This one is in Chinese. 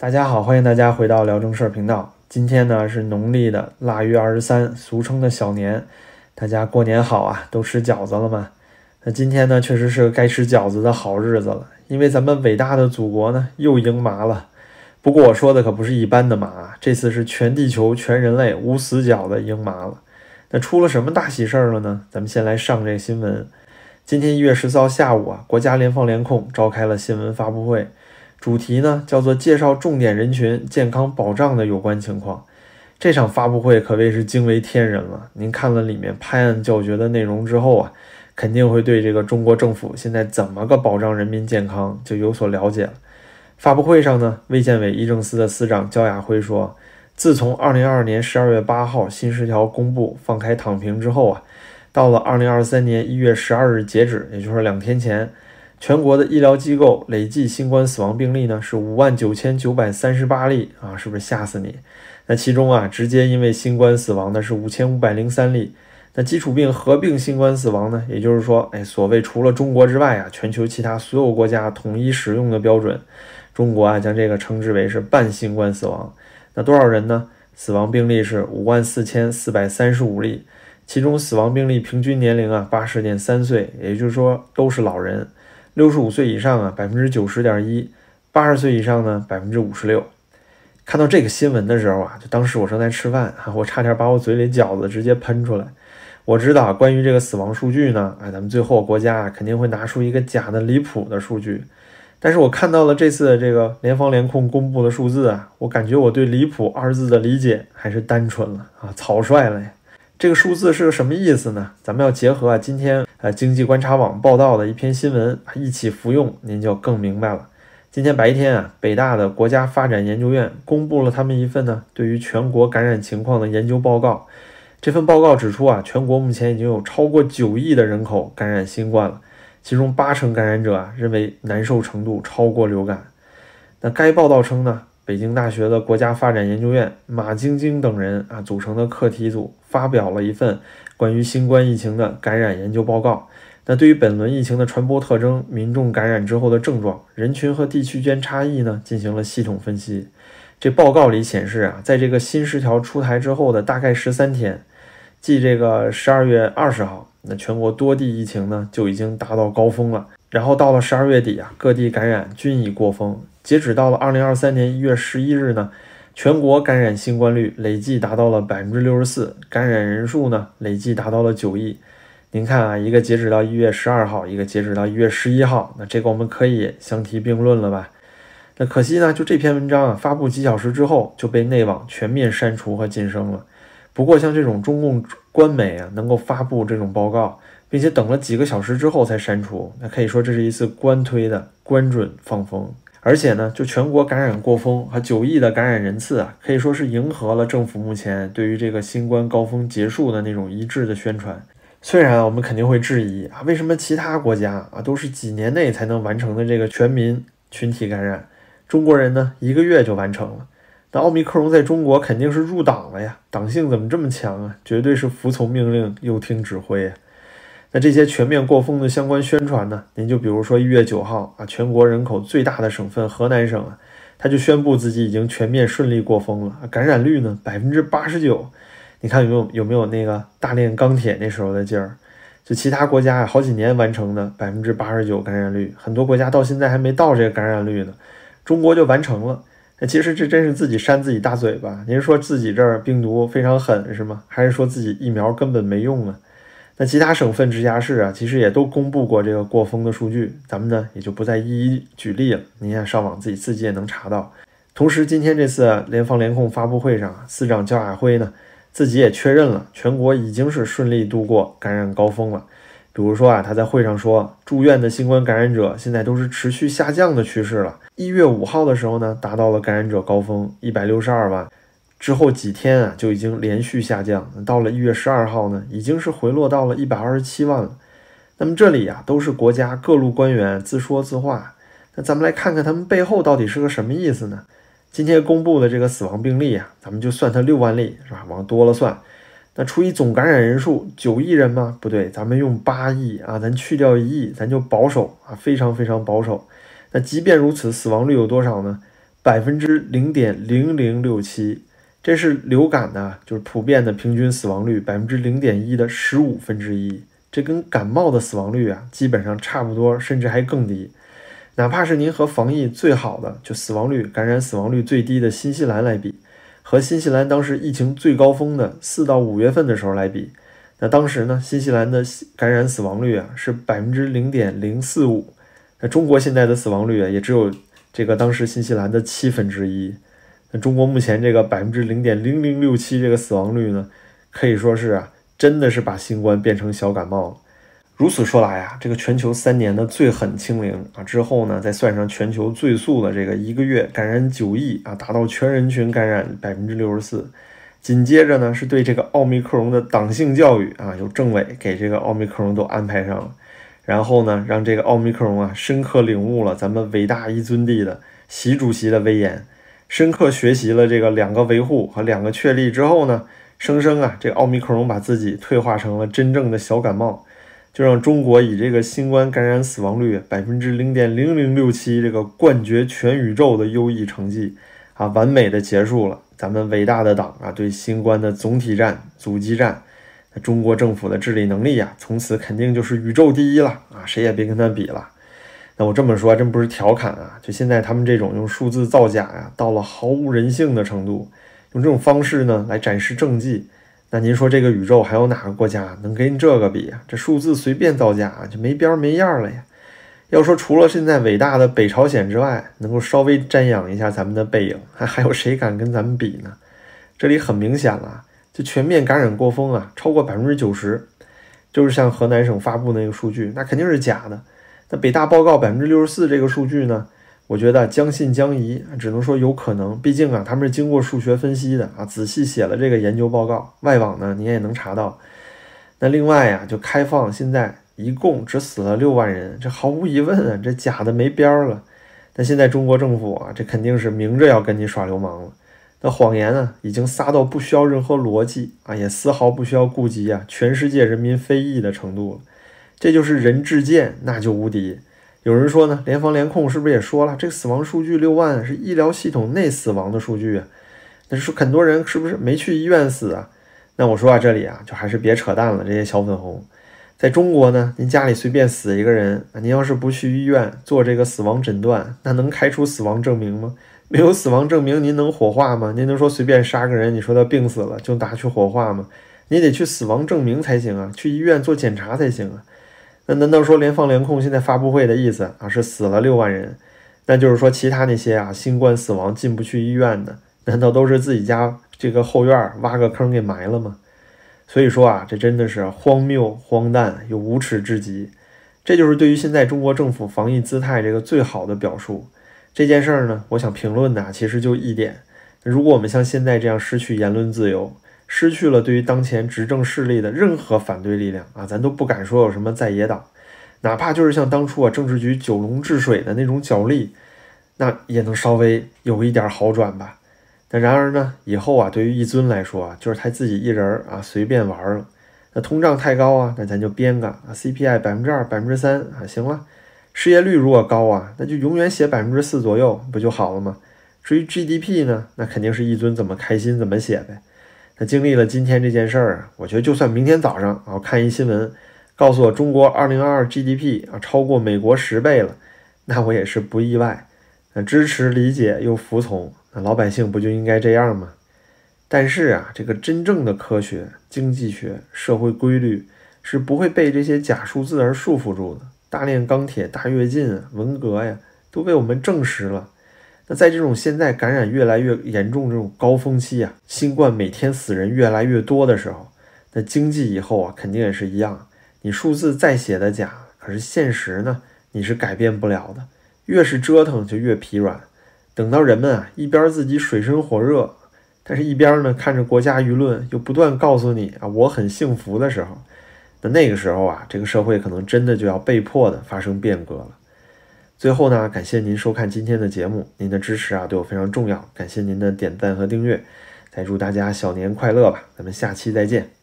大家好，欢迎大家回到聊正事儿频道。今天呢是农历的腊月二十三，俗称的小年。大家过年好啊，都吃饺子了吗？那今天呢，确实是该吃饺子的好日子了，因为咱们伟大的祖国呢又迎麻了。不过我说的可不是一般的麻，这次是全地球、全人类无死角的迎麻了。那出了什么大喜事儿了呢？咱们先来上这个新闻。今天一月十四号下午啊，国家联防联控召开了新闻发布会。主题呢叫做介绍重点人群健康保障的有关情况。这场发布会可谓是惊为天人了。您看了里面拍案叫绝的内容之后啊，肯定会对这个中国政府现在怎么个保障人民健康就有所了解了。发布会上呢，卫健委医政司的司长焦亚辉说，自从二零二二年十二月八号新十条公布放开躺平之后啊，到了二零二三年一月十二日截止，也就是两天前。全国的医疗机构累计新冠死亡病例呢是五万九千九百三十八例啊，是不是吓死你？那其中啊，直接因为新冠死亡的是五千五百零三例。那基础病合并新冠死亡呢，也就是说，哎，所谓除了中国之外啊，全球其他所有国家统一使用的标准，中国啊将这个称之为是半新冠死亡。那多少人呢？死亡病例是五万四千四百三十五例，其中死亡病例平均年龄啊八十点三岁，也就是说都是老人。六十五岁以上啊，百分之九十点一；八十岁以上呢，百分之五十六。看到这个新闻的时候啊，就当时我正在吃饭啊，我差点把我嘴里饺子直接喷出来。我知道关于这个死亡数据呢，哎，咱们最后国家肯定会拿出一个假的离谱的数据。但是我看到了这次这个联防联控公布的数字啊，我感觉我对“离谱”二字的理解还是单纯了啊，草率了呀。这个数字是个什么意思呢？咱们要结合啊今天呃经济观察网报道的一篇新闻一起服用，您就更明白了。今天白天啊，北大的国家发展研究院公布了他们一份呢对于全国感染情况的研究报告。这份报告指出啊，全国目前已经有超过九亿的人口感染新冠了，其中八成感染者啊认为难受程度超过流感。那该报道称呢？北京大学的国家发展研究院马晶晶等人啊组成的课题组发表了一份关于新冠疫情的感染研究报告。那对于本轮疫情的传播特征、民众感染之后的症状、人群和地区间差异呢，进行了系统分析。这报告里显示啊，在这个新十条出台之后的大概十三天，即这个十二月二十号，那全国多地疫情呢就已经达到高峰了。然后到了十二月底啊，各地感染均已过峰。截止到了二零二三年一月十一日呢，全国感染新冠率累计达到了百分之六十四，感染人数呢累计达到了九亿。您看啊，一个截止到一月十二号，一个截止到一月十一号，那这个我们可以相提并论了吧？那可惜呢，就这篇文章啊，发布几小时之后就被内网全面删除和晋升了。不过像这种中共官媒啊，能够发布这种报告，并且等了几个小时之后才删除，那可以说这是一次官推的官准放风。而且呢，就全国感染过峰和九亿的感染人次啊，可以说是迎合了政府目前对于这个新冠高峰结束的那种一致的宣传。虽然我们肯定会质疑啊，为什么其他国家啊都是几年内才能完成的这个全民群体感染，中国人呢一个月就完成了？那奥密克戎在中国肯定是入党了呀，党性怎么这么强啊？绝对是服从命令又听指挥！那这些全面过风的相关宣传呢？您就比如说一月九号啊，全国人口最大的省份河南省啊，他就宣布自己已经全面顺利过风了，感染率呢百分之八十九。你看有没有有没有那个大炼钢铁那时候的劲儿？就其他国家啊，好几年完成的百分之八十九感染率，很多国家到现在还没到这个感染率呢，中国就完成了。那其实这真是自己扇自己大嘴巴。您说自己这儿病毒非常狠是吗？还是说自己疫苗根本没用啊？那其他省份直辖市啊，其实也都公布过这个过峰的数据，咱们呢也就不再一一举例了。您看上网自己自己也能查到。同时，今天这次联防联控发布会上，司长焦亚辉呢自己也确认了，全国已经是顺利度过感染高峰了。比如说啊，他在会上说，住院的新冠感染者现在都是持续下降的趋势了。一月五号的时候呢，达到了感染者高峰一百六十二万。之后几天啊，就已经连续下降。到了一月十二号呢，已经是回落到了一百二十七万了。那么这里啊，都是国家各路官员自说自话。那咱们来看看他们背后到底是个什么意思呢？今天公布的这个死亡病例啊，咱们就算它六万例，是吧？往多了算。那除以总感染人数九亿人吗？不对，咱们用八亿啊，咱去掉一亿，咱就保守啊，非常非常保守。那即便如此，死亡率有多少呢？百分之零点零零六七，这是流感呢，就是普遍的平均死亡率百分之零点一的十五分之一，这跟感冒的死亡率啊基本上差不多，甚至还更低。哪怕是您和防疫最好的，就死亡率、感染死亡率最低的新西兰来比，和新西兰当时疫情最高峰的四到五月份的时候来比，那当时呢，新西兰的感染死亡率啊是百分之零点零四五，那中国现在的死亡率啊也只有这个当时新西兰的七分之一。那中国目前这个百分之零点零零六七这个死亡率呢，可以说是啊，真的是把新冠变成小感冒了。如此说来啊，这个全球三年的最狠清零啊之后呢，再算上全球最速的这个一个月感染九亿啊，达到全人群感染百分之六十四。紧接着呢，是对这个奥密克戎的党性教育啊，由政委给这个奥密克戎都安排上了，然后呢，让这个奥密克戎啊深刻领悟了咱们伟大一尊帝的习主席的威严，深刻学习了这个两个维护和两个确立之后呢，生生啊，这奥密克戎把自己退化成了真正的小感冒。就让中国以这个新冠感染死亡率百分之零点零零六七这个冠绝全宇宙的优异成绩啊，完美的结束了咱们伟大的党啊对新冠的总体战、阻击战。中国政府的治理能力呀，从此肯定就是宇宙第一了啊，谁也别跟他比了。那我这么说真不是调侃啊，就现在他们这种用数字造假呀，到了毫无人性的程度，用这种方式呢来展示政绩。那您说这个宇宙还有哪个国家能跟这个比啊？这数字随便造假就没边没样了呀！要说除了现在伟大的北朝鲜之外，能够稍微瞻仰一下咱们的背影，还还有谁敢跟咱们比呢？这里很明显了，就全面感染过峰啊，超过百分之九十，就是像河南省发布那个数据，那肯定是假的。那北大报告百分之六十四这个数据呢？我觉得将信将疑，只能说有可能。毕竟啊，他们是经过数学分析的啊，仔细写了这个研究报告。外网呢，你也能查到。那另外呀，就开放，现在一共只死了六万人，这毫无疑问啊，这假的没边儿了。那现在中国政府啊，这肯定是明着要跟你耍流氓了。那谎言呢，已经撒到不需要任何逻辑啊，也丝毫不需要顾及啊全世界人民非议的程度了。这就是人质剑，那就无敌。有人说呢，联防联控是不是也说了，这个死亡数据六万是医疗系统内死亡的数据啊？那说很多人是不是没去医院死啊？那我说啊，这里啊，就还是别扯淡了，这些小粉红。在中国呢，您家里随便死一个人，您要是不去医院做这个死亡诊断，那能开出死亡证明吗？没有死亡证明，您能火化吗？您能说随便杀个人，你说他病死了就拿去火化吗？你得去死亡证明才行啊，去医院做检查才行啊。那难道说联防联控现在发布会的意思啊是死了六万人？那就是说其他那些啊新冠死亡进不去医院的，难道都是自己家这个后院挖个坑给埋了吗？所以说啊，这真的是荒谬、荒诞又无耻至极。这就是对于现在中国政府防疫姿态这个最好的表述。这件事儿呢，我想评论的其实就一点：如果我们像现在这样失去言论自由，失去了对于当前执政势力的任何反对力量啊，咱都不敢说有什么在野党，哪怕就是像当初啊政治局九龙治水的那种角力，那也能稍微有一点好转吧。那然而呢，以后啊对于一尊来说啊，就是他自己一人啊随便玩了。那通胀太高啊，那咱就编个啊 CPI 百分之二、百分之三啊，行了。失业率如果高啊，那就永远写百分之四左右不就好了吗？至于 GDP 呢，那肯定是一尊怎么开心怎么写呗。那经历了今天这件事儿啊，我觉得就算明天早上啊，我看一新闻，告诉我中国二零二二 GDP 啊超过美国十倍了，那我也是不意外。那支持、理解又服从，那老百姓不就应该这样吗？但是啊，这个真正的科学、经济学、社会规律是不会被这些假数字而束缚住的。大炼钢铁、大跃进、文革呀，都被我们证实了。那在这种现在感染越来越严重这种高峰期啊，新冠每天死人越来越多的时候，那经济以后啊肯定也是一样。你数字再写的假，可是现实呢，你是改变不了的。越是折腾就越疲软。等到人们啊一边自己水深火热，但是一边呢看着国家舆论又不断告诉你啊我很幸福的时候，那那个时候啊这个社会可能真的就要被迫的发生变革了。最后呢，感谢您收看今天的节目，您的支持啊对我非常重要，感谢您的点赞和订阅，再祝大家小年快乐吧，咱们下期再见。